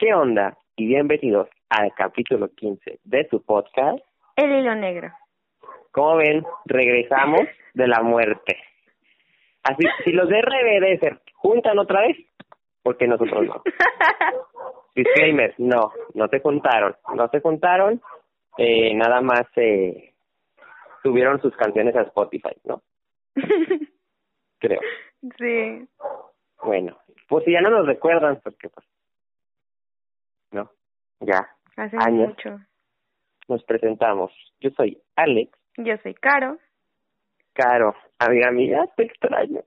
¿Qué onda? Y bienvenidos al capítulo 15 de su podcast. El hilo negro. Como ven, regresamos de la muerte. Así, si los de RBD se juntan otra vez, porque nosotros no. Disclaimer, no, no se juntaron, no se juntaron, eh, nada más eh, subieron sus canciones a Spotify, ¿no? Creo. sí. Bueno, pues si ya no nos recuerdan, porque pues, no, ya, Hace Años. mucho. nos presentamos. Yo soy Alex, Yo soy Caro. Caro, amiga mía, te extraño.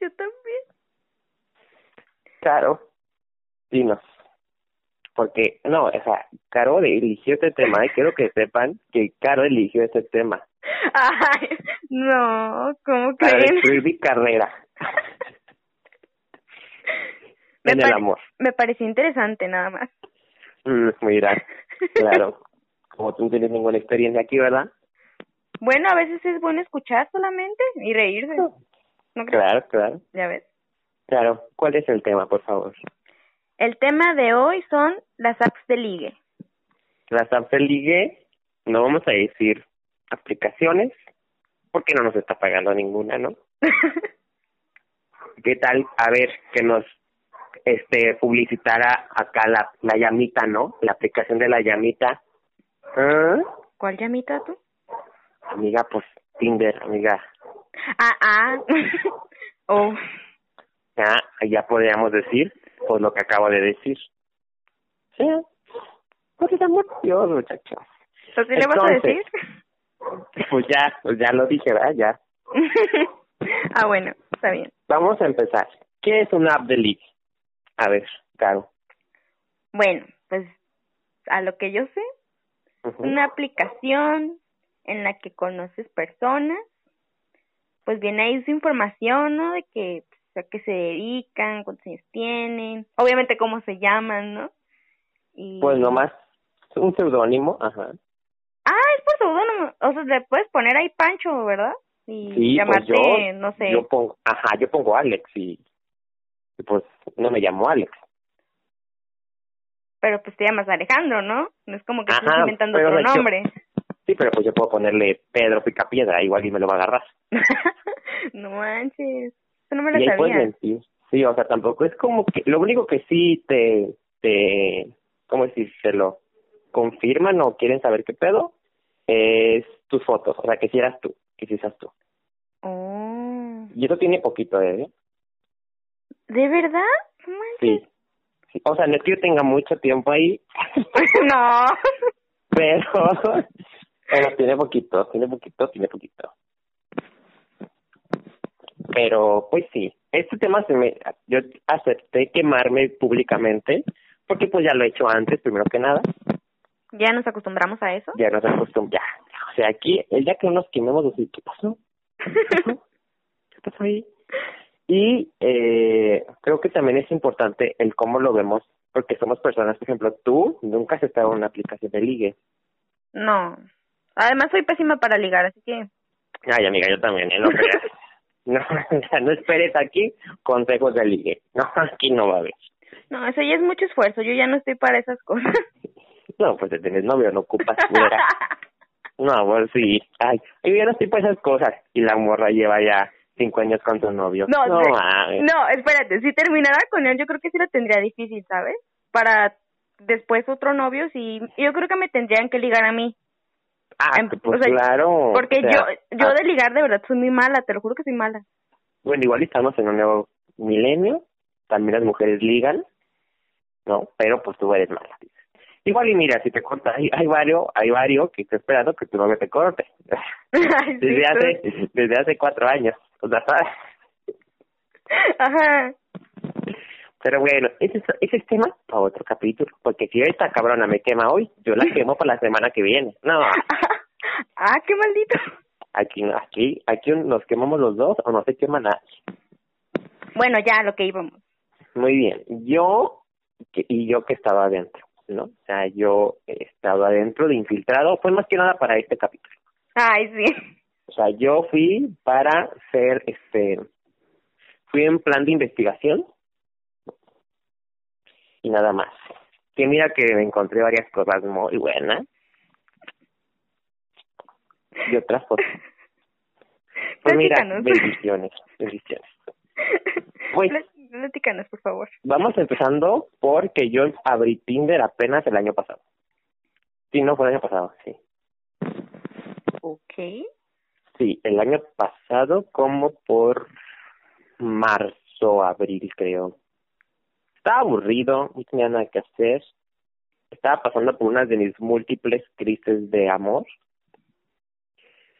Yo también. Caro, dinos. Porque, no, o sea, Caro eligió este tema y quiero que sepan que Caro eligió este tema Ay, no, ¿cómo para creen? destruir mi carrera Me en el amor. Me pareció interesante nada más. Mm, mira, claro, como tú no tienes ninguna experiencia aquí, ¿verdad? Bueno, a veces es bueno escuchar solamente y reírse. ¿No crees? Claro, claro, Ya ves. claro. ¿Cuál es el tema, por favor? El tema de hoy son las apps de ligue. Las apps de ligue, no vamos a decir aplicaciones, porque no nos está pagando ninguna, ¿no? ¿Qué tal? A ver, que nos este publicitara acá la, la llamita, ¿no? La aplicación de la llamita. ¿Ah? ¿Cuál llamita tú? Amiga, pues Tinder, amiga. Ah, ah. oh, Ya, ya podríamos decir, pues lo que acabo de decir. Sí, por el amor de Dios, muchachos. ¿entonces le vas a decir? Pues ya, pues ya lo dije, ¿verdad? Ya. ah, bueno, está bien. Vamos a empezar. ¿Qué es una app de ligue? A ver, Caro. Bueno, pues a lo que yo sé, una aplicación en la que conoces personas, pues viene ahí su información, ¿no? De que pues, a qué se dedican, cuántos años tienen, obviamente cómo se llaman, ¿no? Y... Pues nomás un seudónimo, ajá. Ah, es por seudónimo, o sea, le puedes poner ahí Pancho, ¿verdad? Y Sí, llamarte, pues yo, no sé, yo pongo, ajá, yo pongo Alex y, y pues no me llamo Alex. pero pues te llamas Alejandro, ¿no? No es como que Ajá, inventando pero otro hecho- nombre. Sí, pero pues yo puedo ponerle Pedro Picapiedra, igual y me lo va a agarrar. no manches, eso no me lo y ahí puedes sabía. mentir. Sí, o sea, tampoco es como que, lo único que sí te, te, ¿cómo decir? Se lo confirman o quieren saber qué pedo, es tus fotos, o sea, que si eras tú, que si seas tú. Oh, Y eso tiene poquito, ¿eh? ¿De verdad? Sí. sí. O sea, no es que yo tenga mucho tiempo ahí, no. pero, pero tiene poquito, tiene poquito, tiene poquito. Pero, pues sí, este tema se me, yo acepté quemarme públicamente, porque pues ya lo he hecho antes, primero que nada, ¿Ya nos acostumbramos a eso? ya nos acostumbramos, ya, o sea, aquí, el día que no nos quememos, decir, ¿qué pasó? ¿Qué pasó? ¿Qué pasó ahí? Y eh, creo que también es importante el cómo lo vemos, porque somos personas, por ejemplo, tú nunca has estado en una aplicación de ligue. no. Además soy pésima para ligar, así que... Ay, amiga, yo también, ¿eh? No creas. No, no esperes aquí consejos de ligue. No, aquí no va a haber. No, eso ya es mucho esfuerzo, yo ya no estoy para esas cosas. No, pues si tienes novio, no ocupas fuera. No, pues sí. Ay, yo ya no estoy para esas cosas. Y la morra lleva ya cinco años con su novio. No, no, mames. No, espérate, si terminara con él, yo creo que sí lo tendría difícil, ¿sabes? Para después otro novio, sí, yo creo que me tendrían que ligar a mí. Ah, em- pues o sea, claro. Porque o sea, yo yo ah, de ligar de verdad soy muy mala, te lo juro que soy mala. Bueno, igual estamos en un nuevo milenio. También las mujeres ligan, ¿no? Pero pues tú eres mala. Igual y mira, si te corta, hay, hay varios, hay varios que estoy esperando que tu novio te corte. Desde hace, desde hace cuatro años. O sea, ¿sabes? Ajá. Pero bueno, ese es, ese es tema para otro capítulo. Porque si esta cabrona me quema hoy, yo la quemo para la semana que viene. No, ah, qué maldito. aquí, aquí, aquí nos quemamos los dos o no se quema nadie. Bueno, ya lo que íbamos. Muy bien. Yo, que- y yo que estaba adentro, ¿no? O sea, yo estaba adentro de infiltrado, fue más que nada para este capítulo. Ay, sí. O sea, yo fui para ser, este, fui en plan de investigación. y nada más. Que mira que me encontré varias cosas muy buenas. Y otras fotos. Pues mira, bendiciones, bendiciones. Pues, Platícanos, por favor. Vamos empezando porque yo abrí Tinder apenas el año pasado. Sí, no, fue el año pasado, sí. Ok. Sí, el año pasado como por marzo, abril, creo. Estaba aburrido, no tenía nada que hacer. Estaba pasando por una de mis múltiples crisis de amor.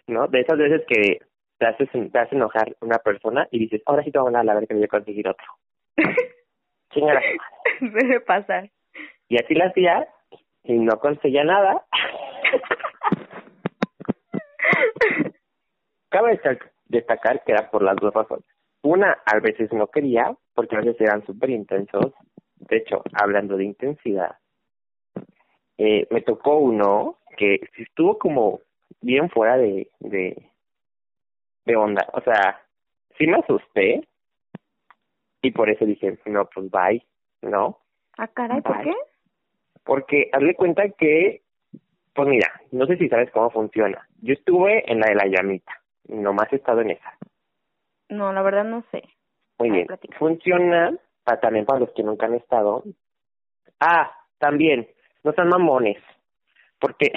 ¿No? De esas veces que te haces, te hace enojar una persona y dices, ahora sí te voy a hablar a ver que me voy a conseguir otro. Chingada. Debe pasar. Y así la hacía y no conseguía nada. Cabe destacar que era por las dos razones. Una, a veces no quería, porque a veces eran súper intensos. De hecho, hablando de intensidad, eh, me tocó uno que estuvo como bien fuera de, de, de onda. O sea, sí me asusté y por eso dije, no, pues bye, ¿no? Ah, caray, ¿por qué? Porque hazle cuenta que, pues mira, no sé si sabes cómo funciona. Yo estuve en la de la llamita, nomás he estado en esa. No, la verdad no sé. Muy bien. Funciona para, también para los que nunca han estado. Ah, también, no sean mamones. Porque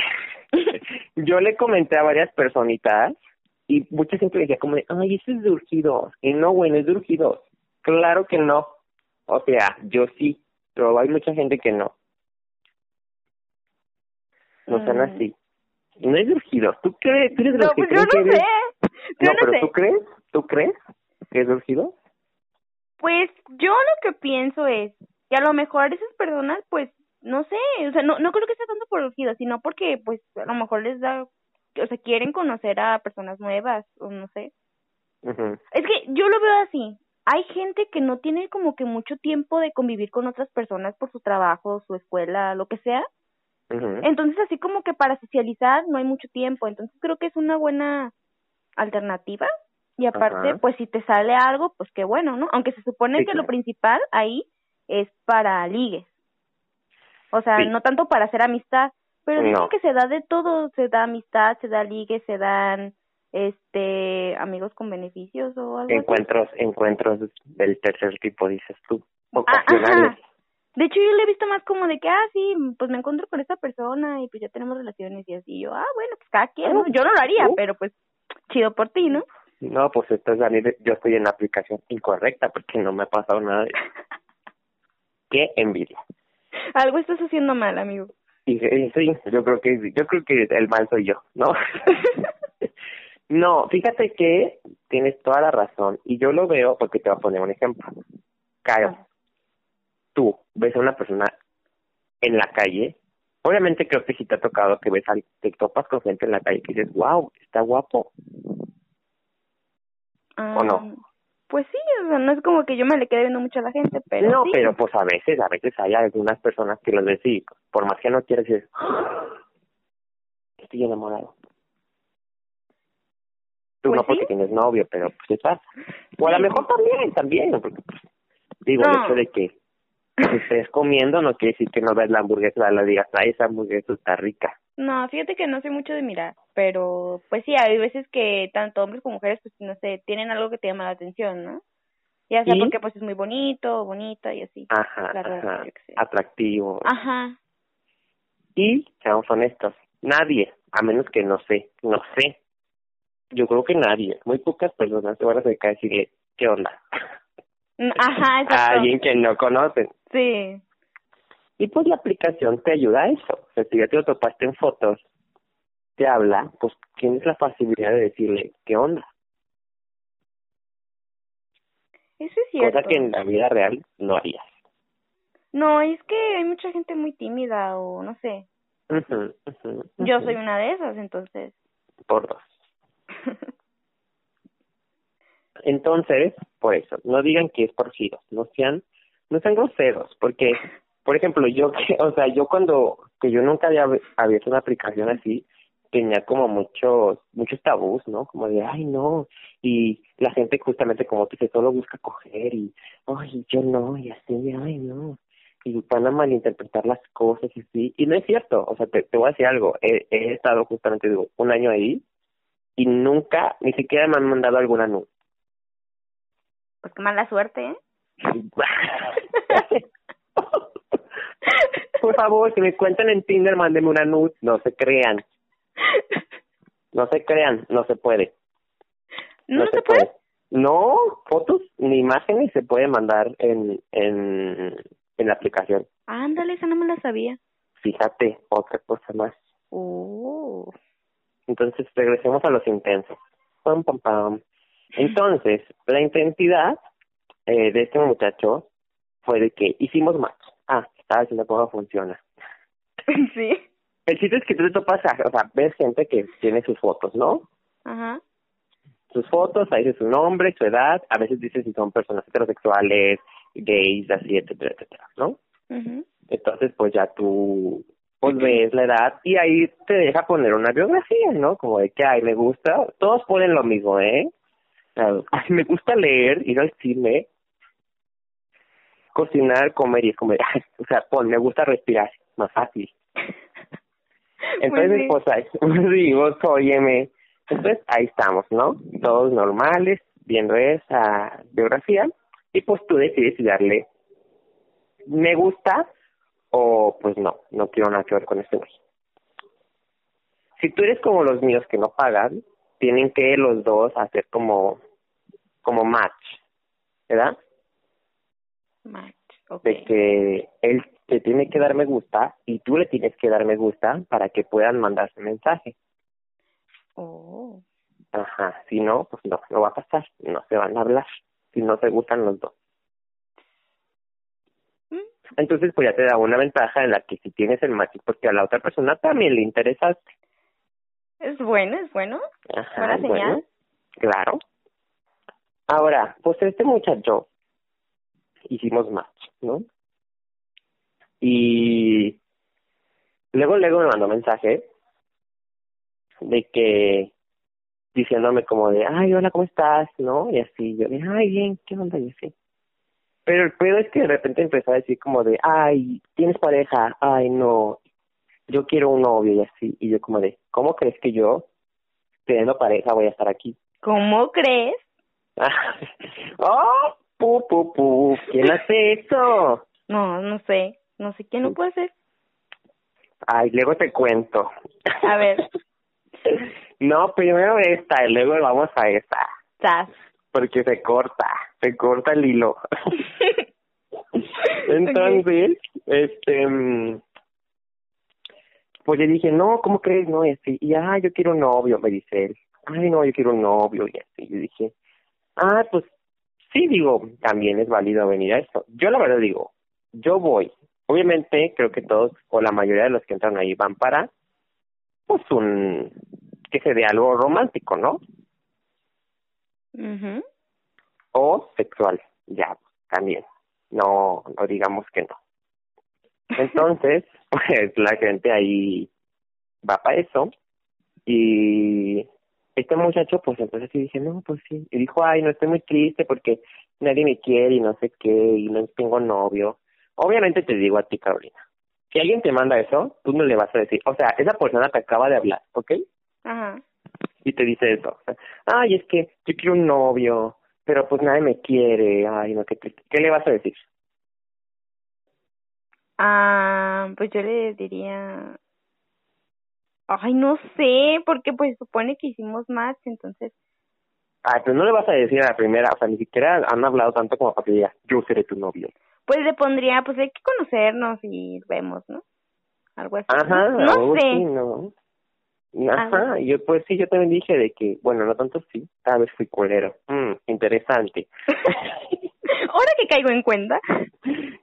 yo le comenté a varias personitas y mucha gente decía como de, ay, eso es de urgidos. Y no, bueno, es de urgidos. Claro que no. O sea, yo sí, pero hay mucha gente que no. No sean mm. así. No es de urgidos. ¿Tú crees? ¿Tú eres no, pues yo no sé. No, pero ¿tú crees? ¿Tú crees que es de urgidos? Pues yo lo que pienso es que a lo mejor esas personas, pues, no sé, o sea, no, no creo que sea tanto por urgidos, sino porque, pues, a lo mejor les da o sea, quieren conocer a personas nuevas, o no sé. Es que yo lo veo así. Hay gente que no tiene como que mucho tiempo de convivir con otras personas por su trabajo, su escuela, lo que sea. Entonces, así como que para socializar no hay mucho tiempo. Entonces, creo que es una buena alternativa. Y aparte, pues si te sale algo, pues qué bueno, ¿no? Aunque se supone que lo principal ahí es para ligues. O sea, no tanto para hacer amistad, pero dicen que se da de todo, se da amistad, se da ligue, se dan este amigos con beneficios o algo encuentros encuentros del tercer tipo dices tú ah, ocasionales. de hecho yo le he visto más como de que ah sí pues me encuentro con esta persona y pues ya tenemos relaciones y así. Yo ah bueno pues cada quien ¿no? yo no lo haría pero pues chido por ti no no pues estás yo estoy en la aplicación incorrecta porque no me ha pasado nada de qué envidia algo estás haciendo mal amigo Sí, sí, yo creo que yo creo que el mal soy yo, ¿no? no, fíjate que tienes toda la razón y yo lo veo porque te voy a poner un ejemplo. Caio, tú ves a una persona en la calle, obviamente creo que si te ha tocado que ves a, te topas con gente en la calle y dices, wow, está guapo. ¿O no? Ah, pues sí, o sea, no es como que yo me le quede viendo mucho a la gente, pero No, pero pues a veces, a veces hay algunas personas que lo decís, por más que no quieras decir, ¡Ah! estoy enamorado. Tú pues no porque tienes novio, pero pues estás. O a lo mejor también, también, porque pues, digo, el hecho de que estés comiendo no quiere decir que no ves la hamburguesa, la digas, ay, esa hamburguesa está rica. No, fíjate que no sé mucho de mirar, pero pues sí, hay veces que tanto hombres como mujeres, pues no sé, tienen algo que te llama la atención, ¿no? Ya sea porque pues es muy bonito, bonita y así. Ajá, atractivo. Ajá. Y, seamos honestos, nadie, a menos que no sé, no sé. Yo creo que nadie, muy pocas personas te van a acercar y decirle, ¿qué onda? Ajá, exacto. A alguien que no conocen. Sí. Y pues la aplicación te ayuda a eso. O sea, si ya te lo topaste en fotos, te habla, pues tienes la facilidad de decirle, ¿qué onda? Eso es cierto. Cosa que en la vida real no harías. No, es que hay mucha gente muy tímida o no sé. Yo soy una de esas, entonces. Por dos. entonces, por eso, no digan que es por giros, no sean, no sean groseros, porque por ejemplo, yo que, o sea, yo cuando, que yo nunca había abierto una aplicación así, tenía como muchos, muchos tabús, ¿no? Como de, ay, no, y la gente justamente como tú dices, solo busca coger y, ay, yo no, y así, ay, no. y van a malinterpretar las cosas y sí, y no es cierto, o sea, te, te voy a decir algo, he, estado justamente, digo, un año ahí y nunca, ni siquiera me han mandado alguna nude. Pues qué mala suerte, ¿eh? Por favor, si me cuentan en Tinder, mándenme una nude, no se crean, no se crean, no se puede. ¿No, se, puede? No, fotos ni imágenes se puede mandar en, en, en la aplicación. Ándale, esa no me la sabía. Fíjate, otra cosa más. Oh. Entonces, regresemos a los intensos. Pam, pam, pam. Entonces, la intensidad eh, de este muchacho fue de que hicimos match. Ah, estaba diciendo cómo funciona. Sí. El chiste es que tú te topas, a- o sea, ves gente que tiene sus fotos, ¿no? Ajá. Sus fotos, ahí dice su nombre, su edad, a veces dice si son personas heterosexuales, gays, así, etcétera, etcétera, ¿no? mhm Entonces, pues ya tú pues ves la edad y ahí te deja poner una biografía, ¿no? Como de que, ay, me gusta, todos ponen lo mismo, ¿eh? Ay, me gusta leer, ir al cine, cocinar, comer y es como, o sea, pon, me gusta respirar, más fácil. Entonces, pues, ahí, sí, vos, óyeme. Entonces, ahí estamos, ¿no? Todos normales, viendo esa biografía, y pues tú decides si darle me gusta o pues no, no quiero nada que ver con este güey. Si tú eres como los míos que no pagan, tienen que los dos hacer como, como match, ¿verdad? Match. De que él te tiene que dar me gusta y tú le tienes que dar me gusta para que puedan mandarse mensaje. Oh. Ajá, si no, pues no, no va a pasar, no se van a hablar, si no se gustan los dos. Mm. Entonces, pues ya te da una ventaja en la que si tienes el match, porque a la otra persona también le interesaste. Es bueno, es bueno. Ajá, Buena señal. bueno, claro. Ahora, pues este muchacho hicimos match, ¿no? Y luego, luego me mandó mensaje de que diciéndome como de, ay, hola, ¿cómo estás? ¿No? Y así, yo de, ay, bien, ¿qué onda? Y así. Pero el pedo es que de repente empezó a decir como de, ay, ¿tienes pareja? Ay, no, yo quiero un novio y así. Y yo como de, ¿cómo crees que yo, teniendo pareja, voy a estar aquí? ¿Cómo crees? ¡Oh! ¡Pu, pu, pu! ¿Quién hace eso? No, no sé. No sé quién lo puede hacer. Ay, luego te cuento. A ver. No, primero esta y luego vamos a esta. Sas. Porque se corta, se corta el hilo. Entonces, este, mm, pues le dije, no, ¿cómo crees? No, y así, y ah, yo quiero un novio, me dice él. Ay, no, yo quiero un novio, y así. Yo dije, ah, pues sí, digo, también es válido venir a esto. Yo la verdad digo, yo voy. Obviamente, creo que todos, o la mayoría de los que entran ahí van para, pues, un, que se dé algo romántico, ¿no? mhm o sexual, ya, también. No, no digamos que no. Entonces, pues la gente ahí va para eso y este muchacho pues entonces sí dije, no, pues sí. Y dijo, ay, no estoy muy triste porque nadie me quiere y no sé qué y no tengo novio. Obviamente te digo a ti, Carolina, si alguien te manda eso, tú no le vas a decir, o sea, esa persona te acaba de hablar, ¿ok? Ajá. y te dice eso. o sea, Ay, es que yo quiero un novio, pero pues nadie me quiere. Ay, no, qué triste. ¿Qué le vas a decir? Ah, pues yo le diría. Ay, no sé, porque pues supone que hicimos match, entonces. Ay, pues no le vas a decir a la primera, o sea, ni siquiera han hablado tanto como para que diga, yo seré tu novio. Pues le pondría, pues hay que conocernos y vemos, ¿no? Algo así. Ajá, No algo sé. Ajá, yo pues sí, yo también dije de que, bueno, no tanto sí, tal vez fui culero. Mm, interesante. Ahora que caigo en cuenta.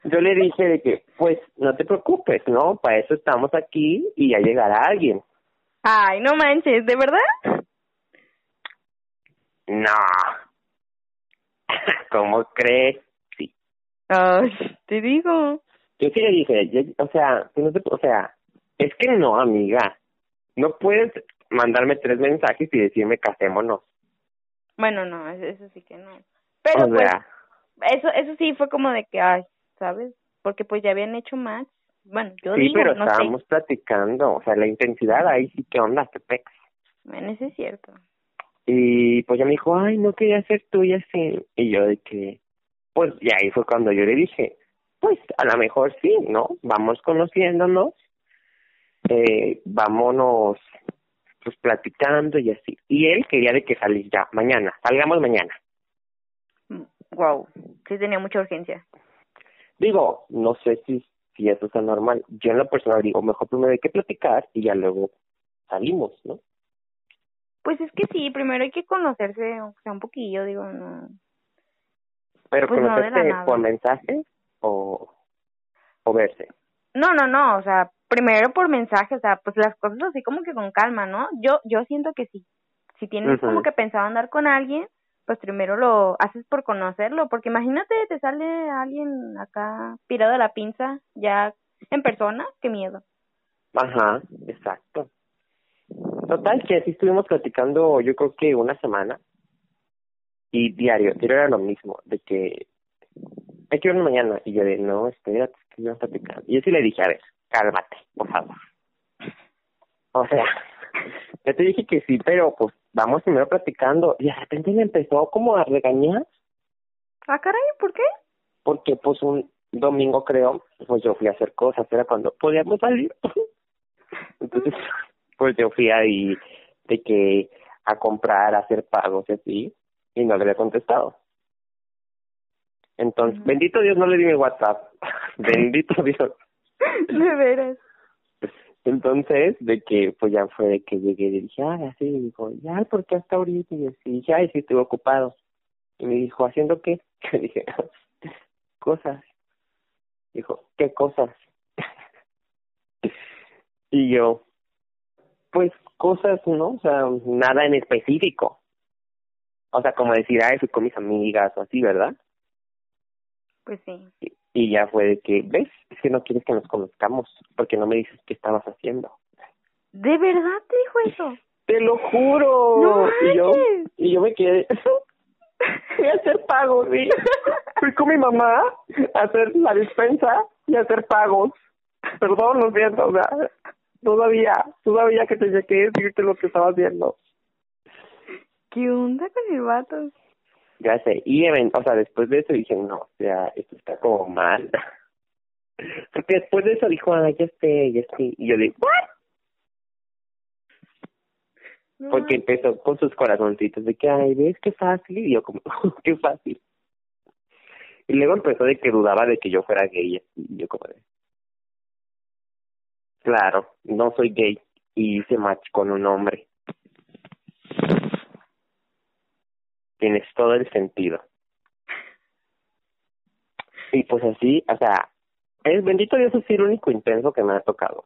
yo le dije de que, pues, no te preocupes, ¿no? Para eso estamos aquí y ya llegará alguien. Ay, no manches, ¿de verdad? No. ¿Cómo crees? Sí. Ay, te digo. Yo sí le dije, yo- o sea, tú no te- o sea, es que no, amiga. No puedes mandarme tres mensajes y decirme casémonos. Bueno, no, eso, sí que no. Pero o pues, sea, eso, eso sí fue como de que, ay, ¿sabes? porque pues ya habían hecho más. Bueno, yo sí, digo, pero no estábamos platicando, o sea, la intensidad ahí sí que onda, que pex. Bueno, eso es cierto. Y pues ya me dijo, ay, no quería ser tuya así. Y yo de que, pues y ahí fue cuando yo le dije, pues a lo mejor sí, ¿no? Vamos conociéndonos, eh, vámonos pues platicando y así. Y él quería de que salís ya, mañana, salgamos mañana. Wow, sí tenía mucha urgencia. Digo, no sé si, si eso es normal. Yo en la persona digo, mejor primero hay que platicar y ya luego salimos, ¿no? Pues es que sí, primero hay que conocerse, o sea, un poquillo, digo, no. Pero Pues conocerse por mensaje o, o verse. No, no, no, o sea, primero por mensaje, o sea, pues las cosas así como que con calma, ¿no? Yo yo siento que sí. Si tienes como que pensado andar con alguien, pues primero lo haces por conocerlo, porque imagínate, te sale alguien acá pirado de la pinza, ya en persona, qué miedo. Ajá, exacto. Total, que así estuvimos platicando yo creo que una semana y diario, diario era lo mismo, de que hay que vernos mañana y yo de no, espérate, es que a platicar. Y yo sí le dije, a ver, cálmate, por favor. O sea, ya te dije que sí, pero pues vamos primero platicando y de repente me empezó como a regañar Ah, caray, ¿por qué? porque pues un domingo creo, pues yo fui a hacer cosas, era cuando podíamos salir. Entonces, pues yo fui ahí de que a comprar, a hacer pagos y así, y no le había contestado. Entonces, bendito Dios no le di mi WhatsApp. bendito Dios. De veras. Entonces, de que, pues ya fue de que llegué y dije, ah, así, y dijo, ya, ¿por qué hasta ahorita? Y así, dije, ay, sí, estuve ocupado. Y me dijo, ¿haciendo qué? Y dije, cosas. Dijo, ¿qué cosas? y yo, pues cosas, ¿no? O sea, nada en específico. O sea, como decir, ay, fui con mis amigas o así, ¿verdad? Pues sí. Y, ya fue de que, ¿ves? Es que no quieres que nos conozcamos porque no me dices qué estabas haciendo. ¿De verdad te dijo eso? Te lo juro. No y yo y yo me quedé fui a hacer pagos, sí. Fui con mi mamá a hacer la despensa y a hacer pagos. Perdón, lo siento, o sea, todavía, todavía que tenía que decirte lo que estaba haciendo. ¿Qué onda con el vato? Ya sé, y o sea, después de eso dije, no, o sea, esto está como mal. Porque después de eso dijo, ah, ya sé, ya sé. Y yo dije, ¿what? No Porque empezó con sus corazoncitos de que, ay, ves qué fácil. Y yo como, qué fácil. Y luego empezó de que dudaba de que yo fuera gay. Y yo como de, claro, no soy gay. Y hice match con un hombre. Tienes todo el sentido. Y pues así, o sea, es bendito Dios es el único intenso que me ha tocado.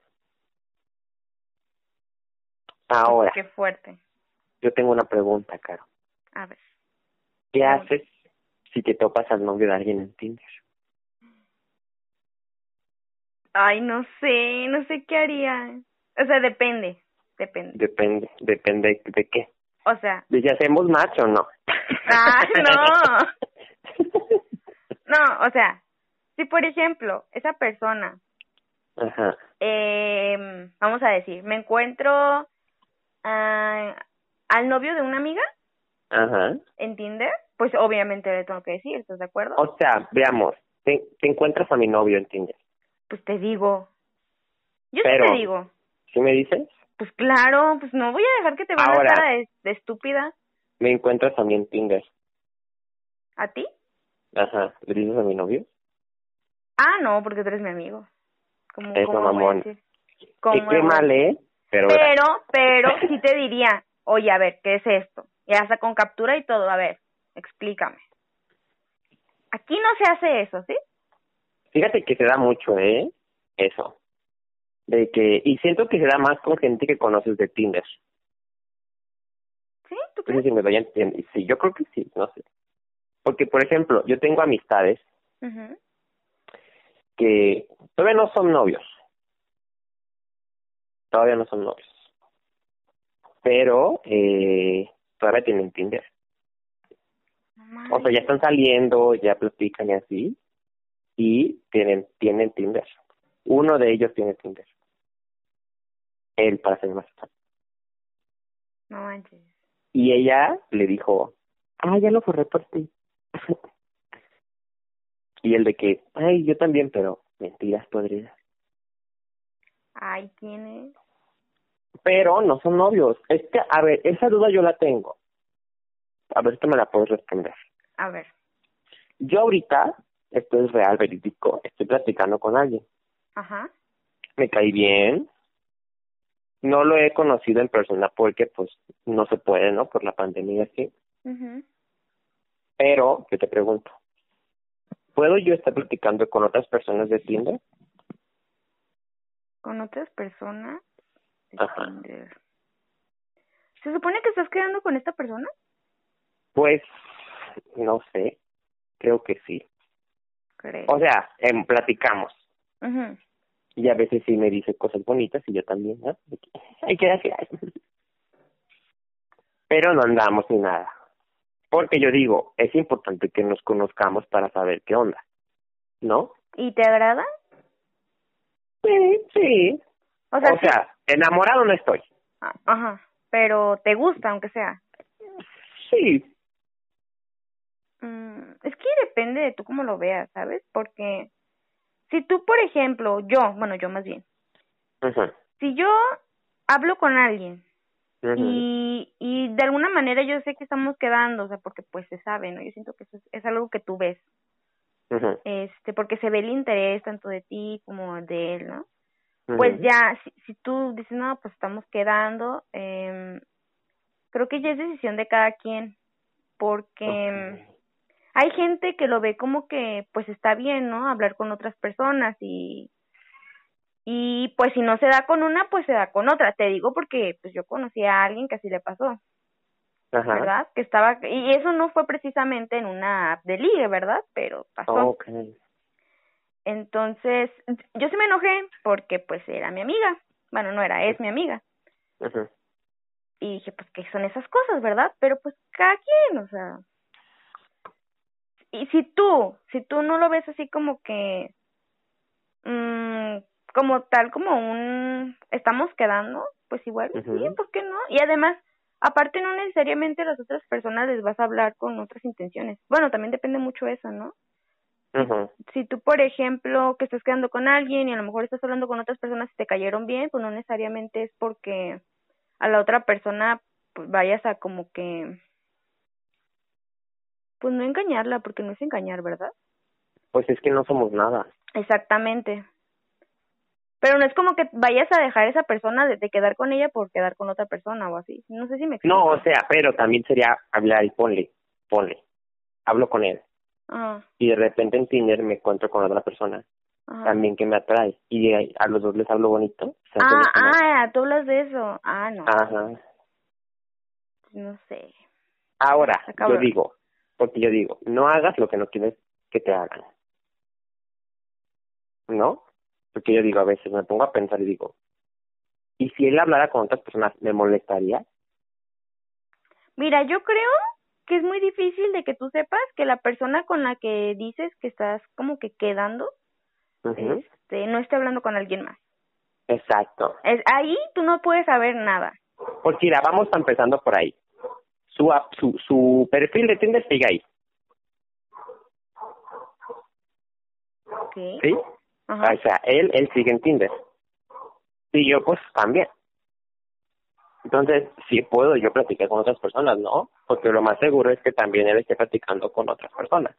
Ahora, Qué fuerte. yo tengo una pregunta, Caro. A ver. ¿Qué haces si te topas al novio de alguien en Tinder? Ay, no sé, no sé qué haría. O sea, depende, depende. Depende, depende de qué. O sea, ¿De si hacemos match o no? Ah, no. no, o sea, si por ejemplo, esa persona, Ajá, eh, vamos a decir, me encuentro ah, al novio de una amiga ajá. en Tinder, pues obviamente le tengo que decir, ¿estás de acuerdo? O sea, veamos, te, te encuentras a mi novio en Tinder. Pues te digo. Yo Pero- sí te digo. ¿Sí me dices? Pues claro, pues no voy a dejar que te cara de, de estúpida. Me encuentras a mí en Tinder. ¿A ti? Ajá, ¿le dices a mi novio? Ah, no, porque tú eres mi amigo. ¿Cómo, Eso, cómo mamón. ¿Cómo qué mal, ¿eh? Pero, Pero, pero sí te diría, oye, a ver, ¿qué es esto? Y hasta con captura y todo, a ver, explícame. Aquí no se hace eso, ¿sí? fíjate que se da mucho, ¿eh? Eso. De que, y siento que se da más con gente que conoces de Tinder. ¿Sí? ¿Tú No sé crees? si me doy a entender. Sí, yo creo que sí, no sé. Porque, por ejemplo, yo tengo amistades que todavía no son novios. Todavía no son novios. Pero eh, todavía tienen Tinder. O sea, ya están saliendo, ya platican y así. y tienen, tienen Tinder. Uno de ellos tiene Tinder. Él, para ser más exacto. No manches. Y ella le dijo, ah, ya lo forré por ti. y el de que, ay, yo también, pero mentiras podridas. Ay, ¿quién es? Pero no son novios. Es que, a ver, esa duda yo la tengo. A ver si me la puedes responder. A ver. Yo ahorita, esto es real, verídico, estoy platicando con alguien. Ajá. Me caí bien. No lo he conocido en persona porque, pues, no se puede, ¿no? Por la pandemia así. mhm Pero, yo te pregunto, ¿puedo yo estar platicando con otras personas de Tinder? ¿Con otras personas? de Ajá. Tinder. ¿Se supone que estás quedando con esta persona? Pues, no sé. Creo que sí. Creo. O sea, em, platicamos. Ujú. Y a veces sí me dice cosas bonitas y yo también, ¿no? De que, gracias. Pero no andamos ni nada. Porque yo digo, es importante que nos conozcamos para saber qué onda. ¿No? ¿Y te agrada? Sí, sí. O sea, O sea, enamorado no estoy. Ah, Ajá. Pero te gusta, aunque sea. Sí. Mm, es que depende de tú cómo lo veas, ¿sabes? Porque si tú, por ejemplo, yo, bueno, yo más bien, si yo hablo con alguien y, y de alguna manera yo sé que estamos quedando, o sea, porque pues se sabe, ¿no? Yo siento que eso es, es algo que tú ves, este, porque se ve el interés tanto de ti como de él, ¿no? Pues ya, si, si tú dices, no, pues estamos quedando, eh, creo que ya es decisión de cada quien, porque Ok. Hay gente que lo ve como que pues está bien, ¿no? Hablar con otras personas y y pues si no se da con una, pues se da con otra. Te digo porque pues yo conocí a alguien que así le pasó, Ajá. ¿verdad? Que estaba y eso no fue precisamente en una app de ligue, ¿verdad? Pero pasó. Ok. Entonces, yo sí me enojé porque pues era mi amiga. Bueno, no era, es mi amiga. Y dije, pues, ¿qué son esas cosas, verdad? Pero pues cada quien, o sea. Y si tú, si tú no lo ves así como que, mm, como tal, como un, estamos quedando, pues igual, Ujú. sí, ¿por qué no? Y además, aparte no necesariamente las otras personas les vas a hablar con otras intenciones. Bueno, también depende mucho eso, ¿no? Si tú, por ejemplo, que estás quedando con alguien y a lo mejor estás hablando con otras personas y te cayeron bien, pues no necesariamente es porque a la otra persona pues vayas a como que pues no engañarla, porque no es engañar, ¿verdad? Pues es que no somos nada. Exactamente. Pero no es como que vayas a dejar a esa persona de, de quedar con ella por quedar con otra persona o así. No sé si me explico. No, o sea, pero también sería hablar y ponle, ponle. Hablo con él. Ajá, Y de repente en Tinder me encuentro con otra persona ajá. también que me atrae. Y a- los dos les hablo bonito. Ah, ah, tú hablas de eso. Ah, no, Ajá. no sé. Ahora, yo digo, porque yo digo, no hagas lo que no quieres que te hagan. ¿No? Porque yo digo, a veces me pongo a pensar y digo, ¿y si él hablara con otras personas, me molestaría? Mira, yo creo que es muy difícil de que tú sepas que la persona con la que dices que estás como que quedando, este, no esté hablando con alguien más. Exacto. Es, ahí tú no puedes saber nada. Porque mira, vamos empezando por ahí. Su, ap- su, su perfil de Tinder sigue ahí, ¿Ok? ¿sí? Ajá. O sea, él, él sigue en Tinder. Y yo pues también. Entonces, sí puedo yo platicar con otras personas, ¿no? Porque lo más seguro es que también él esté platicando con otras personas.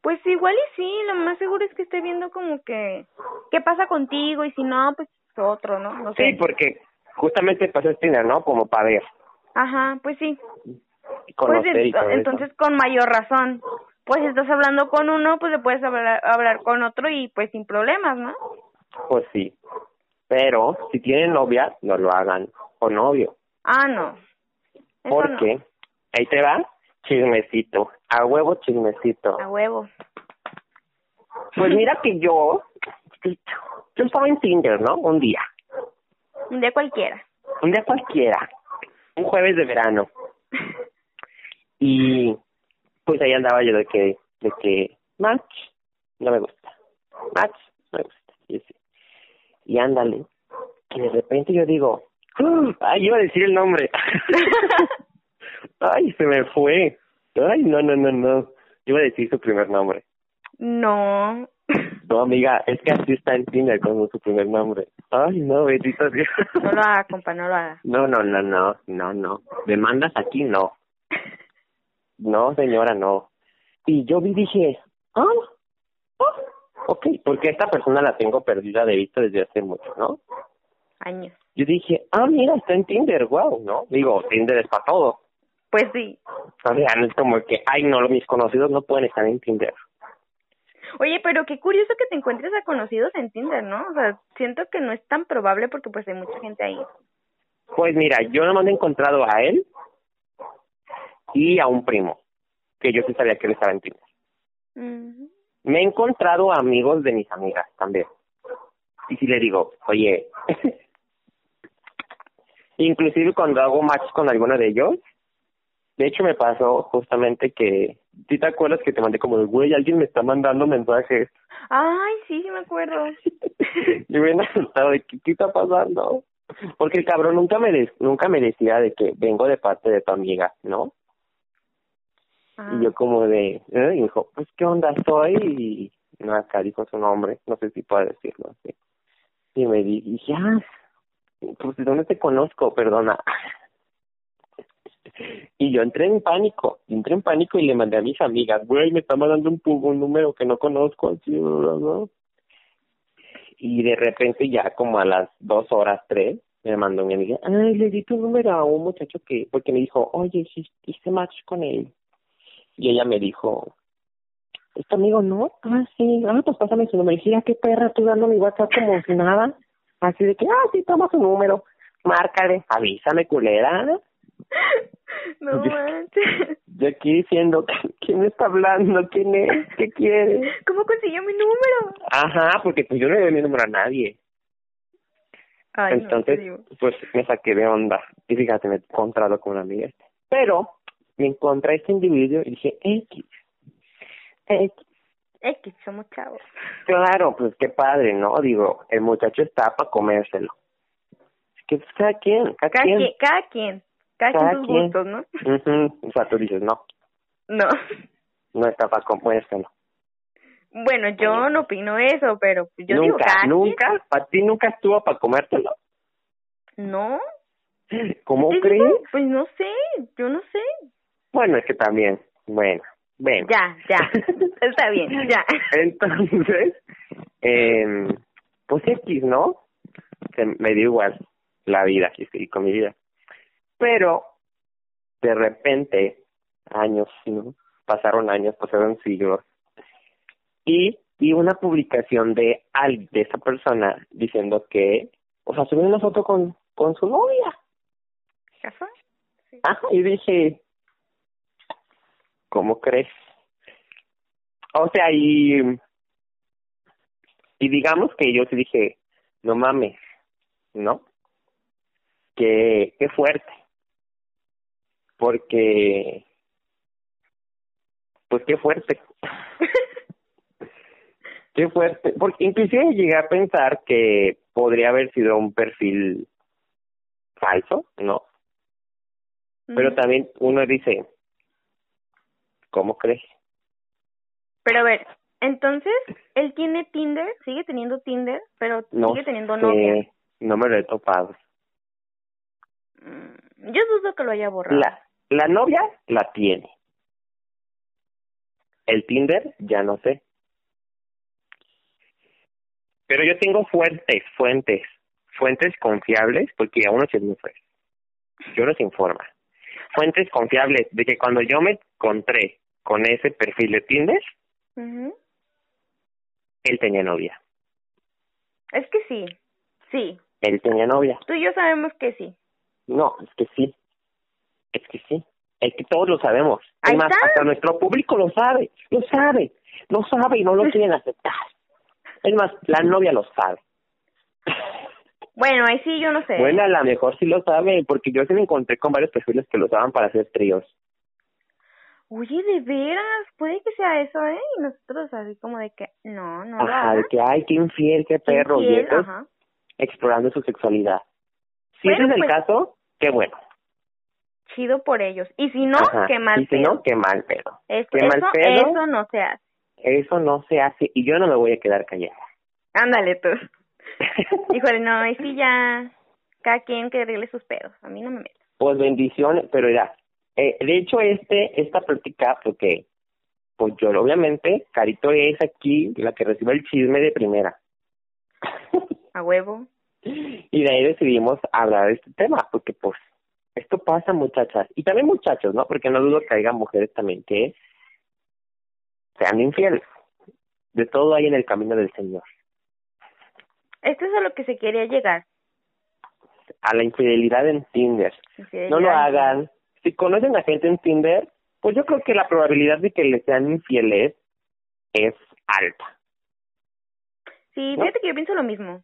Pues igual y sí, lo más seguro es que esté viendo como que qué pasa contigo y si no, pues otro, ¿no? No sé. Sí, porque justamente pasó el Tinder, ¿no? Como para ver, Ajá, pues sí. Conocer pues ento- entonces con mayor razón. Pues estás hablando con uno, pues le puedes hablar, hablar con otro y pues sin problemas, ¿no? Pues sí. Pero si tienen novia, no lo hagan. O novio. Ah, no. Eso Porque, ahí te va, chismecito. A huevo chismecito. A huevo. Pues mira que yo, yo estaba en Tinder, ¿no? Un día. Un día cualquiera. Un día cualquiera. Un jueves de verano. Y pues ahí andaba yo de que, de que, match, no me gusta. match, me gusta. Y, así. y ándale. Y de repente yo digo, ay, iba a decir el nombre. ay, se me fue. Ay, no, no, no, no. Iba a decir su primer nombre. No. No, amiga, es que así está en Tinder con su primer nombre. Ay, no, bendito Dios. No lo haga, compa, no lo haga. No, no, no, no, no, no. Demandas aquí, no. No, señora, no. Y yo vi dije, ah, ah, ok, porque esta persona la tengo perdida de vista desde hace mucho, ¿no? Años. Yo dije, ah, mira, está en Tinder, wow, ¿no? Digo, Tinder es para todo. Pues sí. O sea, no es como que, ay, no, mis conocidos no pueden estar en Tinder. Oye, pero qué curioso que te encuentres a conocidos en Tinder, ¿no? O sea, siento que no es tan probable porque pues hay mucha gente ahí. Pues mira, yo nomás me he encontrado a él y a un primo, que yo sí sabía que él estaba en Tinder. Me he encontrado a amigos de mis amigas también. Y si le digo, oye, inclusive cuando hago match con alguno de ellos, de hecho me pasó justamente que, ¿sí te acuerdas que te mandé como, güey, alguien me está mandando mensajes? Ay, sí, sí me acuerdo. y me he asustado de, ¿qué, qué está pasando? Porque el cabrón nunca me de- nunca me decía de que vengo de parte de tu amiga, ¿no? Ah. Y yo como de, ¿eh? y dijo, pues, ¿qué onda soy? Y no, acá dijo su nombre, no sé si puedo decirlo así. Y me di- dije, ah, pues, ¿de dónde te conozco? Perdona. Y yo entré en pánico, entré en pánico y le mandé a mis amigas, güey, me está mandando un, un número que no conozco, así. Y de repente ya como a las dos horas, tres, me mandó mi amiga, ay, le di tu número a un muchacho que, porque me dijo, oye, hice match con él. Y ella me dijo, ¿este amigo no? Ah, sí, ah, pues pásame su número. Y dije, "Ah, qué perra, tú dando mi WhatsApp como si nada. Así de que, ah, sí, toma su número, márcale, avísame, culera. No Yo- manches. Yo aquí diciendo, ¿quién me está hablando? ¿Quién es? ¿Qué quiere? ¿Cómo consiguió mi número? Ajá, porque pues yo no le doy mi número a nadie. Ay, no, Entonces, digo. pues me saqué de onda. Y fíjate, me he encontrado con una amiga. Pero me encontré a este individuo y dije, X. X. X, somos chavos. Claro, pues qué padre, ¿no? Digo, el muchacho está para comérselo. Es que pues, cada quien, cada, Cada quien. quien, cada quien. Cada, Cada quien sus quien. gustos, ¿no? Ujú. O sea, tú dices, no, No. no está para comérselo. Bueno, yo no opino eso, pero yo digo nunca, cada quien. nunca, para ti nunca estuvo para comértelo. No. ¿Cómo crees? digo, Pues no sé, yo no sé. Bueno, es que también, bueno, bueno. Ya, ya. Está bien, ya. Entonces, eh, pues X, ¿no? Se me dio igual la vida, y seguí con mi vida. Pero, de repente, años, ¿no? Pasaron años, pasaron siglos. Y vi una publicación de al de esa persona diciendo que, o sea, subió una foto con, con su novia. ¿Casó? Ajá, y dije, ¿cómo crees? O sea, y, y digamos que yo sí dije, no mames, ¿no? Que, qué fuerte. Porque, pues qué fuerte. qué fuerte. Porque inclusive llegué a pensar que podría haber sido un perfil falso, ¿no? Pero también uno dice, ¿cómo crees? Pero a ver, entonces, él tiene Tinder, sigue teniendo Tinder, pero No sigue teniendo sé, novia. no me lo he topado. Mm, Yo dudo que lo haya borrado. La, la novia la tiene. El Tinder, ya no sé. Pero yo tengo fuentes, fuentes, fuentes confiables, porque a uno se me fue. Yo los informa. Fuentes confiables de que cuando yo me encontré con ese perfil de Tinder, Ujú. él tenía novia. Es que sí, sí. Él tenía novia. Tú y yo sabemos que sí. No, es que sí. Es que sí. Es que todos lo sabemos. Es Ahí más, está. hasta nuestro público lo sabe. Lo sabe. Lo sabe y no lo quieren aceptar. Es más, la novia lo sabe. Bueno, ahí sí yo no sé. Bueno, a lo mejor sí lo sabe, porque yo sí me encontré con varios perfiles que lo usaban para hacer tríos. Oye, de veras, puede que sea eso, ¿eh? Y nosotros así como de que, no, no Ajá, de que, ay, qué infiel, qué perro, infiel, es ajá. explorando su sexualidad. Si Bueno, ese es el pues- caso, qué bueno. Chido por ellos. Y si no, Ajá. qué mal Y si pedo. no, qué mal pedo. Es- qué mal eso, pedo. eso no se hace. Eso no se hace y yo no me voy a quedar callada. Ándale tú. Híjole, no, y sí ya, cada quien que arregle sus pedos. A mí no me meto. pues bendiciones, pero ya. Eh, de hecho, este, esta plática, porque, pues yo obviamente, Carito es aquí la que recibe el chisme de primera. A huevo. y de ahí decidimos hablar de este tema, porque pues esto pasa muchachas, y también muchachos, ¿no? Porque no dudo que haya mujeres también que sean infieles. De todo hay en el camino del Señor. Esto es a lo que se quería llegar. A la infidelidad en Tinder. Infidelidad. No lo hagan. Si conocen a gente en Tinder, pues yo creo que la probabilidad de que les sean infieles es alta. Sí, ¿no? fíjate que yo pienso lo mismo.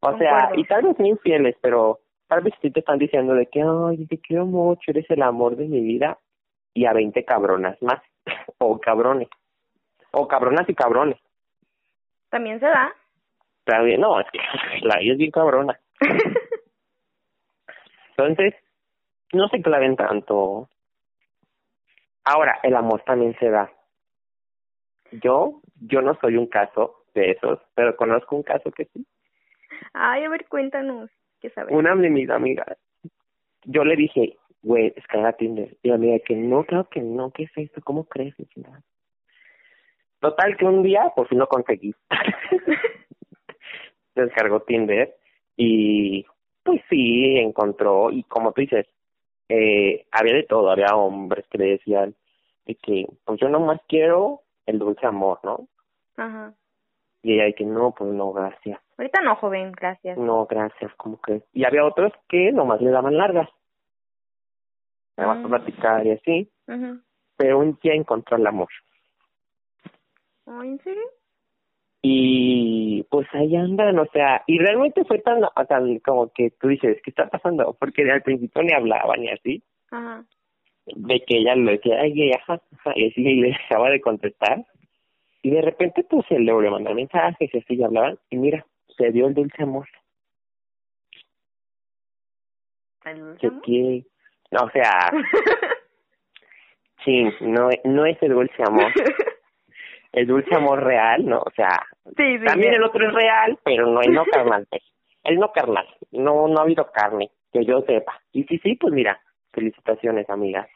O sea, y tal vez no infieles, pero tal vez sí te están diciendo de que, ay, te quiero mucho, eres el amor de mi vida, y a 20 cabronas más, o cabrones, o cabronas y cabrones. También se da. También, no, es que la vida es bien cabrona. Entonces, no se claven tanto. Ahora, el amor también se da. Yo, yo no soy un caso de esos, pero conozco un caso que sí. Ay, a ver, cuéntanos. ¿Qué sabes? Una de mis amigas, yo le dije, güey, descarga Tinder. Y la amiga que no, claro que no, ¿qué es esto? ¿Cómo crees? Total que un día, por fin lo conseguí. Descargó Tinder y pues sí, encontró, y como tú dices, eh, había de todo, había hombres que le decían de que, pues yo nomás quiero el dulce amor, ¿no? Ajá. Y ella de que no, pues no, gracias. Ahorita no, joven, gracias. No, gracias, ¿cómo crees? Y había otros que nomás le daban largas. Nada más Mm. platicar y así. Ujú. Pero un día encontró el amor. Ay, ¿en serio? Y pues ahí andan, o sea, y realmente fue tan, tan como que tú dices, ¿qué está pasando? Porque al principio ni hablaban y así, Ajá. de que ella le decía, ay, ajá, ajá, y así le dejaba de contestar. Y de repente pues él le volvió a mandar mensajes y así y hablaban, y mira, se dio el dulce amor. ¿El dulce Que amor? quiere, no, o sea, sí, no, no es el dulce amor. el dulce amor real, ¿no? O sea, sí, sí. también el otro es real, pero no el no carnal, pues. El no carnal, no, no ha habido carne, que yo sepa. Y sí, sí, pues mira, felicitaciones, amigas.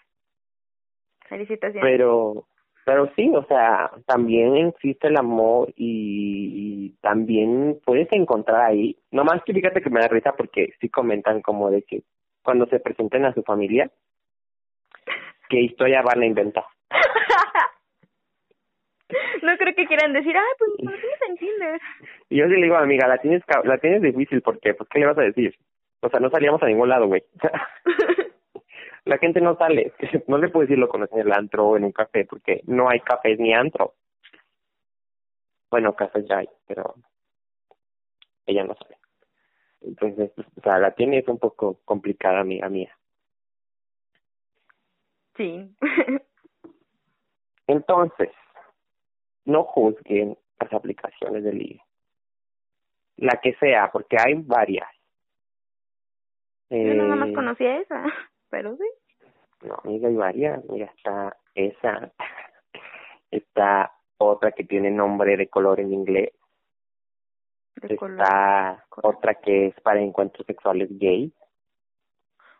Felicitaciones. Pero, pero sí, o sea, también existe el amor y, y también puedes encontrar ahí. Nomás que fíjate que me da risa porque sí comentan como de que cuando se presenten a su familia, qué historia van a inventar. no creo que quieran decir, ay, pues nos conocimos en Tinder. Y yo sí le digo, amiga, la tienes, la tienes difícil porque, pues, ¿qué le vas a decir? O sea, no salíamos a ningún lado, güey. la gente no sale. No le puedes decir lo conoces en el antro o en un café porque no hay cafés ni antro. Bueno, cafés ya hay, pero ella no sabe. Entonces, pues, o sea, la tienes un poco complicada, amiga mía. sí. Entonces, no juzguen las aplicaciones de ligue. La que sea, porque hay varias. Yo nada más Eh, conocía esa, pero sí. No, amiga, hay varias. Mira, está esa. Está otra que tiene nombre de color en inglés. De. Está color. otra que es para encuentros sexuales gay.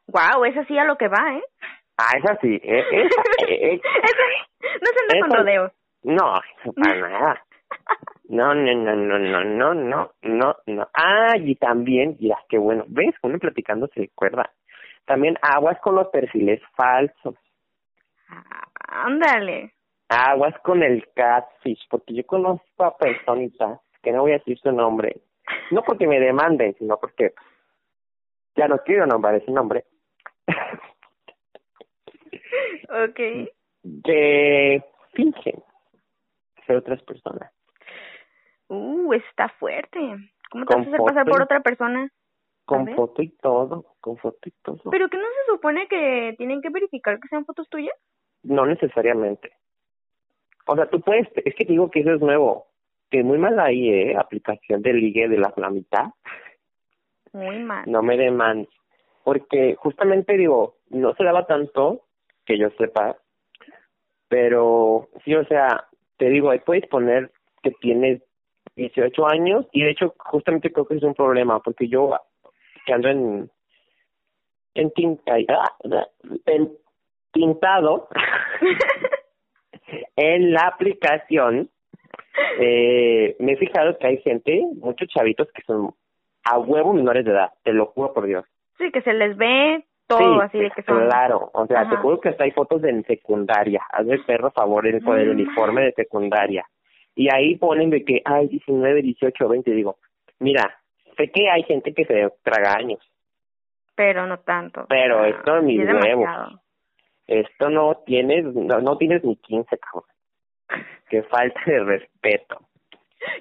Wow, esa sí a lo que va, ¿eh? Ah, esa sí. eh, esa, eh, eh, Esa- no se anda con rodeos. No, para nada. No, no, no, no, no, no, no, no, no. Ah, y también, ya, qué bueno. ¿Ves? Uno platicando se recuerda. También aguas con los perfiles falsos. Ah, Ándale. Aguas con el catfish, porque yo conozco a personitas, que no voy a decir su nombre, no porque me demanden, sino porque ya no quiero nombrar ese nombre, Okay. que fingen ser otras personas. Uh, está fuerte. ¿Cómo te Con vas a hacer pasar por otra persona? Con foto y todo, con foto y todo. ¿Pero que no se supone que tienen que verificar que sean fotos tuyas? no necesariamente. O sea, tú puedes, es que te digo que eso es nuevo. Que muy mal ahí, ¿eh? Aplicación de ligue de la flamita. Muy mal. No me demandes. Porque justamente digo, no se daba tanto que yo sepa, pero sí, o sea, te digo, ahí puedes poner que tienes 18 años y de hecho justamente creo que es un problema porque yo que ando en en, tinta, en tintado en la aplicación eh, me he fijado que hay gente, muchos chavitos que son a huevo menores de edad, te lo juro por Dios. Sí, que se les ve todo así de que son... Claro, o sea, te juro que hasta hay fotos de en secundaria, hazme el perro favor el, con el Mm. uniforme de secundaria. Y ahí ponen de que, ay, 19, 18, 20, digo, mira, sé que hay gente que se traga años, Pero no tanto. Pero O sea, esto es mis sí huevos. esto no tienes, no, no tienes ni 15, cabrón. Que falta de respeto.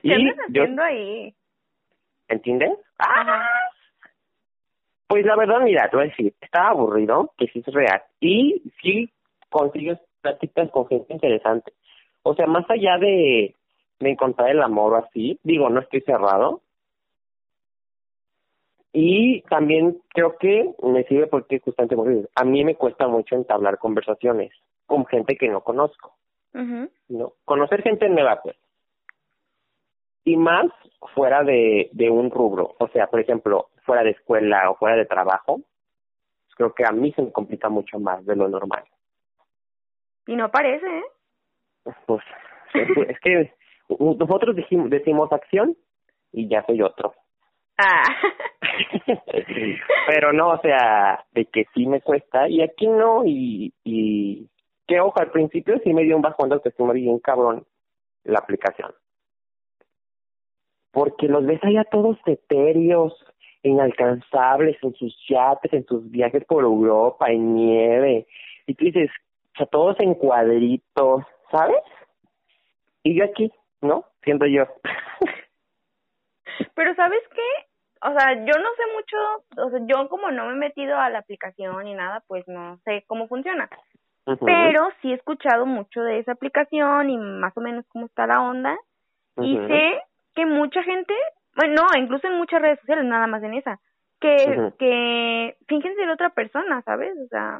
¿Qué Y andas yo- haciendo ahí? ¿Entiendes? Ajá. Pues la verdad, mira, te voy a decir, estaba aburrido, que sí es real, y sí consigues pláticas con gente interesante. O sea, más allá de, de encontrar el amor o así, digo, no estoy cerrado. Y también creo que me sirve porque justamente dices, a mí me cuesta mucho entablar conversaciones con gente que no conozco. ¿no? Conocer gente nueva, pues. Y más fuera de, de un rubro, o sea, por ejemplo, fuera de escuela o fuera de trabajo, pues creo que a mí se me complica mucho más de lo normal. Y no parece, ¿eh? Pues es, que nosotros dijimos, decimos acción y ya soy otro. Ah. Pero no, o sea, de que sí me cuesta y aquí no y y que ojo, al principio sí me dio un bajón de autoestima bien cabrón la aplicación. Porque los ves allá todos etéreos, inalcanzables en sus yates, en sus viajes por Europa, en nieve. Y tú dices, o sea, todos en cuadritos, ¿sabes? Y yo aquí, ¿no? Siendo yo. Pero ¿sabes qué? O sea, yo no sé mucho, o sea, yo como no me he metido a la aplicación ni nada, pues no sé cómo funciona. Pero sí he escuchado mucho de esa aplicación y más o menos cómo está la onda. Y sé que mucha gente, bueno, no, incluso en muchas redes sociales, nada más en esa, que, Ujú. que fingen ser otra persona, ¿sabes? O sea,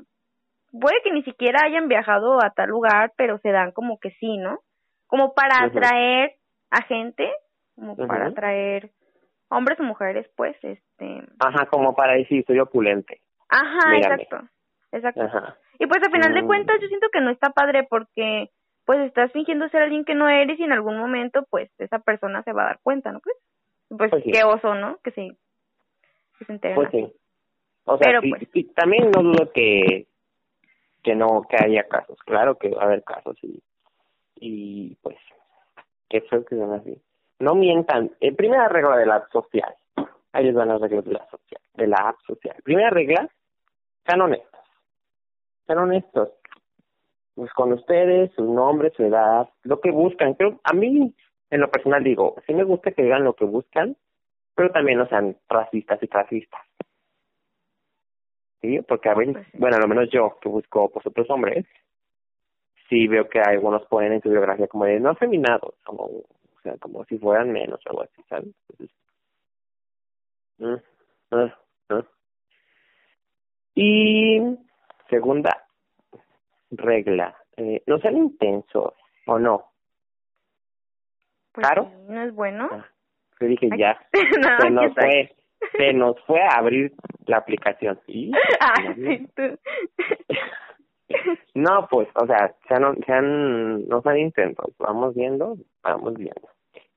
puede que ni siquiera hayan viajado a tal lugar, pero se dan como que sí, ¿no? Como para atraer a gente, como para atraer hombres o mujeres, pues, este... Ajá, como para decir, soy opulente. Ajá, Mírame. exacto, exacto. Ajá. Y pues al final de Mm. cuentas yo siento que no está padre porque pues estás fingiendo ser alguien que no eres y en algún momento pues esa persona se va a dar cuenta, ¿no? Pues, pues, Pues qué oso, ¿no? Que sí, que se enteren Pues sí. O sea, Pero pues- sí, también no dudo que que no que haya casos. Claro que va a haber casos y y pues qué feo que sean así. No mientan. En primera regla de la app social. Ahí les van las reglas de la social, de la app social. Primera regla, sean honestos. Sean honestos. Pues con ustedes, su nombre, su edad, lo que buscan. Pero a mí, en lo personal digo, sí me gusta que digan lo que buscan, pero también no sean racistas y clasistas. ¿Sí? Porque a veces, Pues bueno, a lo menos yo, que busco por otros hombres, sí veo que algunos ponen en su biografía como de no afeminados, como, o sea, como si fueran menos o algo así, ¿sabes? Entonces, mm, ah, ah. Y segunda regla, eh, no sean intensos, ¿o no? Pues no es bueno. Ah, yo dije Aquí- ya, no, se nos está. fue, se nos fue a abrir la aplicación. ¿sí? Ah, sí, tú. No, pues, o sea, sean, sean, no sean intentos, vamos viendo, vamos viendo.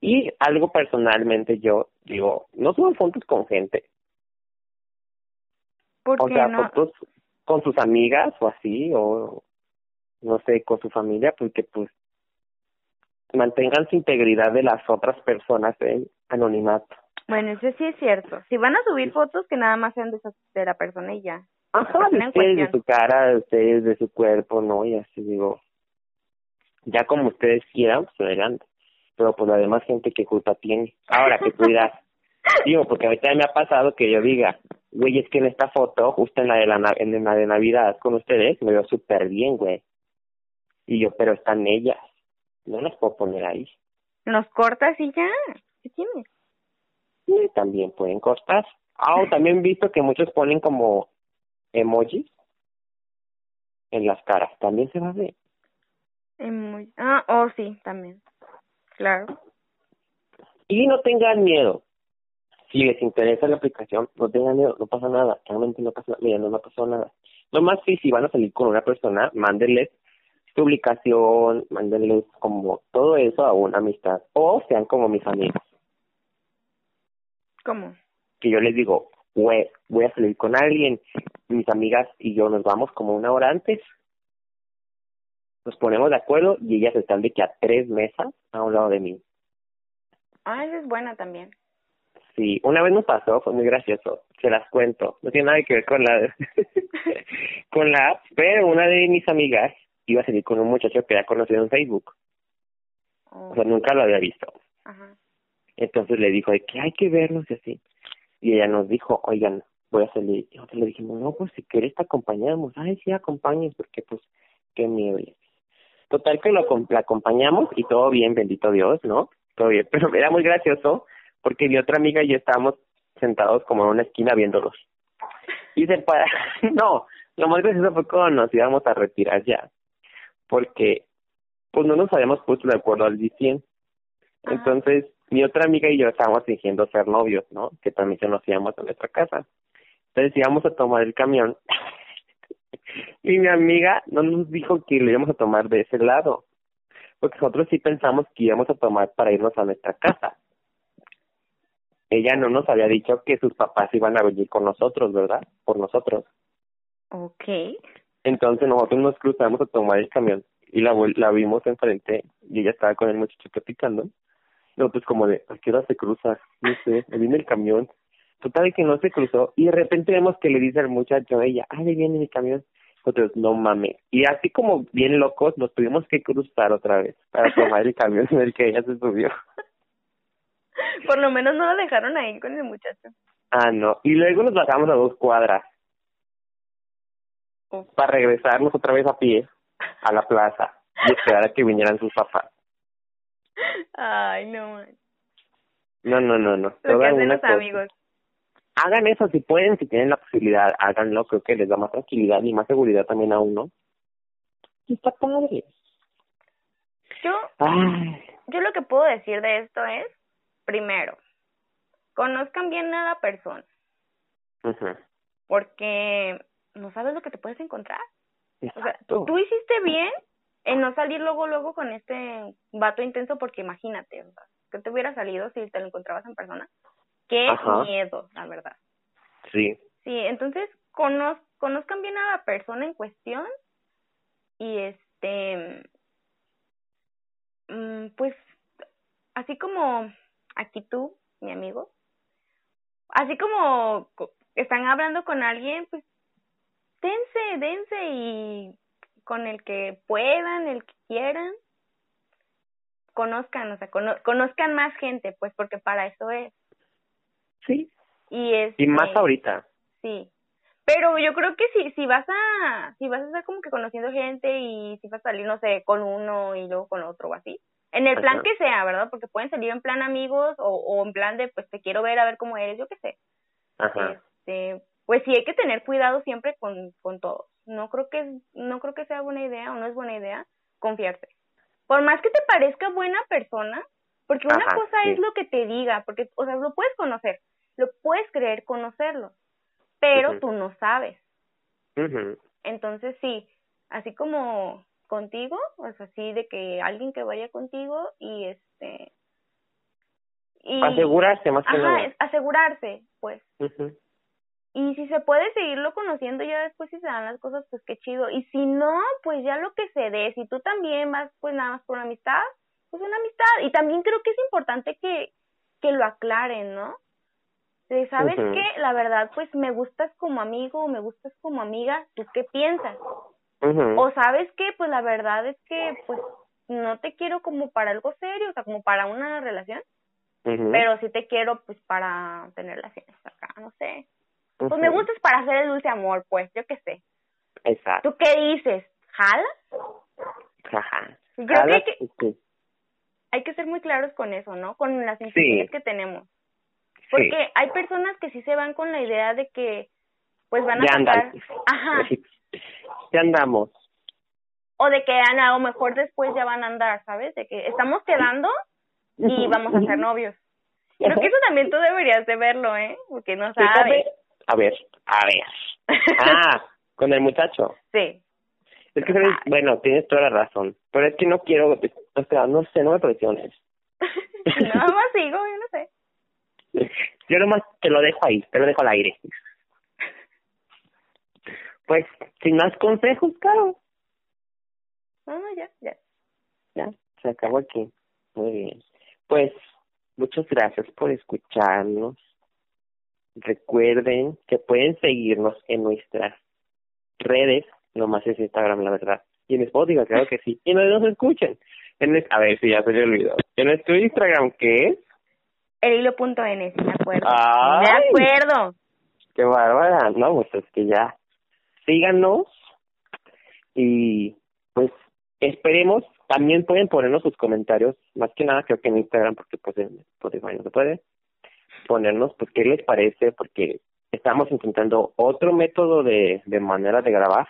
Y algo personalmente yo digo, no suban fotos con gente, ¿Por o qué sea, no? fotos con sus amigas o así, o no sé, con su familia, porque pues mantengan su integridad de las otras personas en anonimato. Bueno, eso sí es cierto. Si van a subir fotos, que nada más sean de, esa- de la persona y ya. Ajá, de ustedes, de su cara, de ustedes, de su cuerpo, ¿no? Y así digo, ya como ustedes quieran, pues adelante. Pero pues la demás gente, ¿qué culpa tiene? Ahora, que dirás, digo, porque ahorita me ha pasado que yo diga, güey, es que en esta foto, justo en la de, la, en la de Navidad con ustedes, me veo súper bien, güey. Y yo, pero están ellas, no las puedo poner ahí. Los cortas y ya, ¿qué tienes? Sí, también pueden cortar. Ah, también he visto que muchos ponen como emojis en las caras, también se va a ver. Emoji. Ah, oh sí, también. Claro. Y no tengan miedo. Si les interesa la aplicación, no tengan miedo, no pasa nada. Realmente no pasa nada. Mira, no me ha pasado nada. Lo más sí, si van a salir con una persona, mándenles publicación, mándenles como todo eso a una amistad. O sean como mis amigos. ¿Cómo? Que yo les digo, voy, voy a salir con alguien, mis amigas y yo nos vamos como una hora antes. Nos ponemos de acuerdo y ellas están de que a tres mesas a un lado de mí. Ah, esa es buena también. Sí, una vez nos pasó, fue muy gracioso, se las cuento, no tiene nada que ver con la con la app, pero una de mis amigas iba a salir con un muchacho que había conocido en Facebook. O sea, nunca lo había visto. Ajá. Entonces le dijo de que hay que vernos y así. Y ella nos dijo, oigan, voy a salir. Y nosotros le dijimos, no, pues si quieres te acompañamos. Ay, sí, acompañen, porque pues, qué miedo. Total que lo la acompañamos y todo bien, bendito Dios, ¿no? Todo bien. Pero era muy gracioso porque mi otra amiga y yo estábamos sentados como en una esquina viéndolos. Y se para, no, lo más gracioso fue cuando nos íbamos a retirar ya. Porque, pues no nos habíamos puesto de acuerdo al 100. Entonces, mi otra amiga y yo estábamos fingiendo ser novios, ¿no? Que también se nos íbamos a nuestra casa. Entonces íbamos a tomar el camión. y mi amiga no nos dijo que lo íbamos a tomar de ese lado. Porque nosotros sí pensamos que íbamos a tomar para irnos a nuestra casa. Ella no nos había dicho que sus papás iban a venir con nosotros, ¿verdad? Por nosotros. Okay. Entonces nosotros nos cruzamos a tomar el camión y la, la vimos enfrente y ella estaba con el muchacho platicando. Nosotros como de, ¿a qué hora se cruza? No sé, me viene el camión. Total que no se cruzó y de repente vemos que le dice al muchacho a ella, ah, le viene mi camión. Nosotros, no mames. Y así como bien locos, nos tuvimos que cruzar otra vez para tomar el camión en el que ella se subió. Por lo menos no lo dejaron ahí con el muchacho. Ah, no. Y luego nos bajamos a dos cuadras para regresarnos otra vez a pie a la plaza y esperar a que vinieran sus papás. Ay, no. No, no, no, no. Lo que hacen los amigos. Hagan eso si pueden, si tienen la posibilidad, háganlo. Creo que les da más tranquilidad y más seguridad también a uno. Y está padre. Yo, yo lo que puedo decir de esto es, primero, conozcan bien a la persona. Porque no sabes lo que te puedes encontrar. O sea, tú hiciste bien en no salir luego, luego con este vato intenso porque imagínate, o sea, que te hubiera salido si te lo encontrabas en persona. Qué miedo, la verdad. Sí. Sí, entonces conoz conozcan bien a la persona en cuestión y este, mm, pues, así como aquí tú, mi amigo, así como están hablando con alguien, pues dense, dense y con el que puedan, el que quieran, conozcan, o sea, conozcan más gente, pues porque para eso es. Sí. Y es y más ahorita. Sí. Pero yo creo que si si vas a si vas a estar como que conociendo gente y si vas a salir no sé con uno y luego con otro o así. En el plan que sea, ¿verdad? Porque pueden salir en plan amigos o, o en plan de pues te quiero ver a ver cómo eres, yo qué sé. Ajá. Este, pues sí hay que tener cuidado siempre con, con todo. No creo que no creo que sea buena idea o no es buena idea confiarse. Por más que te parezca buena persona, porque una cosa es lo que te diga, porque o sea, lo puedes conocer, lo puedes creer conocerlo, pero tú no sabes. Entonces sí, así como contigo, o sea, así de que alguien que vaya contigo y este y asegurarse más que nada. asegurarse, pues. Y si se puede seguirlo conociendo ya después si se dan las cosas, pues qué chido. Y si no, pues ya lo que se dé. Si tú también vas pues nada más por una amistad, pues una amistad. Y también creo que es importante que, que lo aclaren, ¿no? ¿Sabes qué? La verdad, pues me gustas como amigo o me gustas como amiga, ¿tú qué piensas? O sabes qué? Pues la verdad es que pues no te quiero como para algo serio, o sea, como para una relación. Pero sí te quiero pues para tener relaciones acá, no sé. Pues me gustas para hacer el dulce amor, pues, yo qué sé. Exacto. ¿Tú qué dices? ¿Jalas? Ajá. Creo que hay que, sí, hay que ser muy claros con eso, ¿no? Con las inquietudes que tenemos. sí. Porque hay personas que sí se van con la idea de que pues van a Ya sacar, andan. ajá, Ya andamos. o de que a lo mejor después ya van a andar, ¿sabes? De que estamos quedando y vamos a ser novios. Creo que eso también tú deberías de verlo, ¿eh? Porque no ¿Qué sabes. A ver, a ver. Ah, con el muchacho. Sí. Es que, ¿sabes? bueno, tienes toda la razón. Pero es que no quiero, o sea, no sé, no me presiones. Nada más sigo, yo no sé. Yo nomás te lo dejo ahí, te lo dejo al aire. Pues, sin más consejos, claro. No, no, ya, ya. Ya, se acabó aquí. Muy bien. Pues, muchas gracias por escucharnos. Recuerden que pueden seguirnos en nuestras redes, nomás es Instagram, la verdad. Y en Spotify, claro que sí. Y no nos escuchen. En a ver si ya se me olvidó. En nuestro Instagram, ¿qué es? El hilo.n, sí, me acuerdo. Ay. Me acuerdo. Qué bárbara. No, pues es que ya. Síganos. Y pues esperemos. También pueden ponernos sus comentarios. Más que nada creo que en Instagram, porque pues en Spotify no se puede. Ponernos, pues, qué les parece, porque estamos intentando otro método de, de manera de grabar.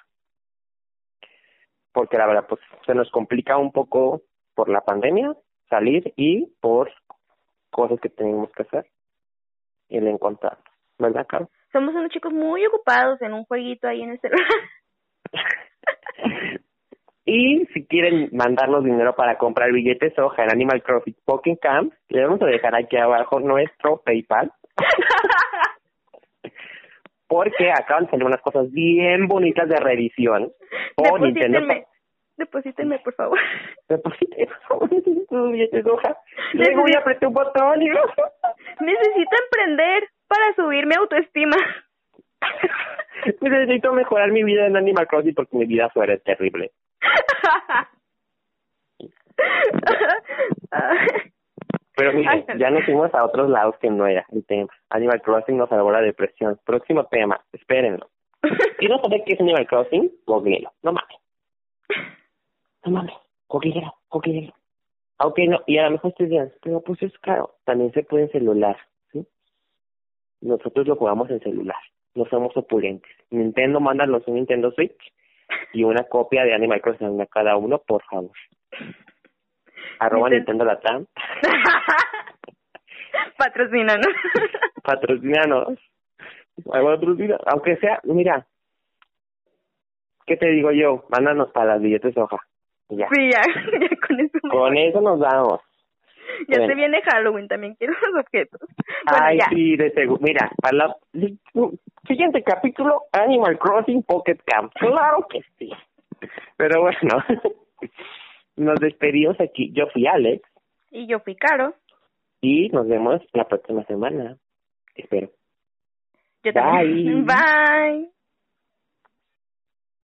Porque la verdad, pues se nos complica un poco por la pandemia salir y por cosas que tenemos que hacer y el encontrar. ¿Verdad, Caro? Somos unos chicos muy ocupados en un jueguito ahí en el celular. y si quieren mandarnos dinero para comprar billetes hoja en Animal Crossing Pokémon Camp, le vamos a dejar aquí abajo nuestro PayPal. Porque acaban de salir unas cosas bien bonitas de reedición. O Nintendo. Deposítenme. Deposítenme, por favor. Depositen, por favor, necesito sus billetes hoja. Luego voy a apretar un botón y Necesito emprender para subir mi autoestima. necesito mejorar mi vida en Animal Crossing porque mi vida fuera terrible. Pero mire, ya nos fuimos a otros lados que no era el tema. Animal Crossing nos salvó la depresión. Próximo tema, espérenlo. Si no sabe qué es Animal Crossing, googleenlo. No mames. No mames. Googleenlo, googleenlo. Ok, no, y a lo mejor ustedes dirán, pero pues es caro. También se puede en celular, ¿sí? Nosotros lo jugamos en celular. No somos opulentes. Nintendo, mándanos un Nintendo Switch y una copia de Animal Crossing a cada uno, por favor. Arroba Nintendo. Latam. Patrocínanos. Patrocínanos. Aunque sea, mira. ¿Qué te digo yo? Mándanos para las billetes hoja. Ya. Sí, ya, ya con eso. Con nos damos. Ya bueno. se viene Halloween, también quiero los objetos. Bueno, Ay, ya. sí, de seguro. Mira, para la siguiente capítulo, Animal Crossing Pocket Camp. Claro que sí. Pero bueno, nos despedimos aquí. Yo fui Alex Y yo fui Caro. y nos vemos la próxima semana. Espero. Yo también. Bye. Bye.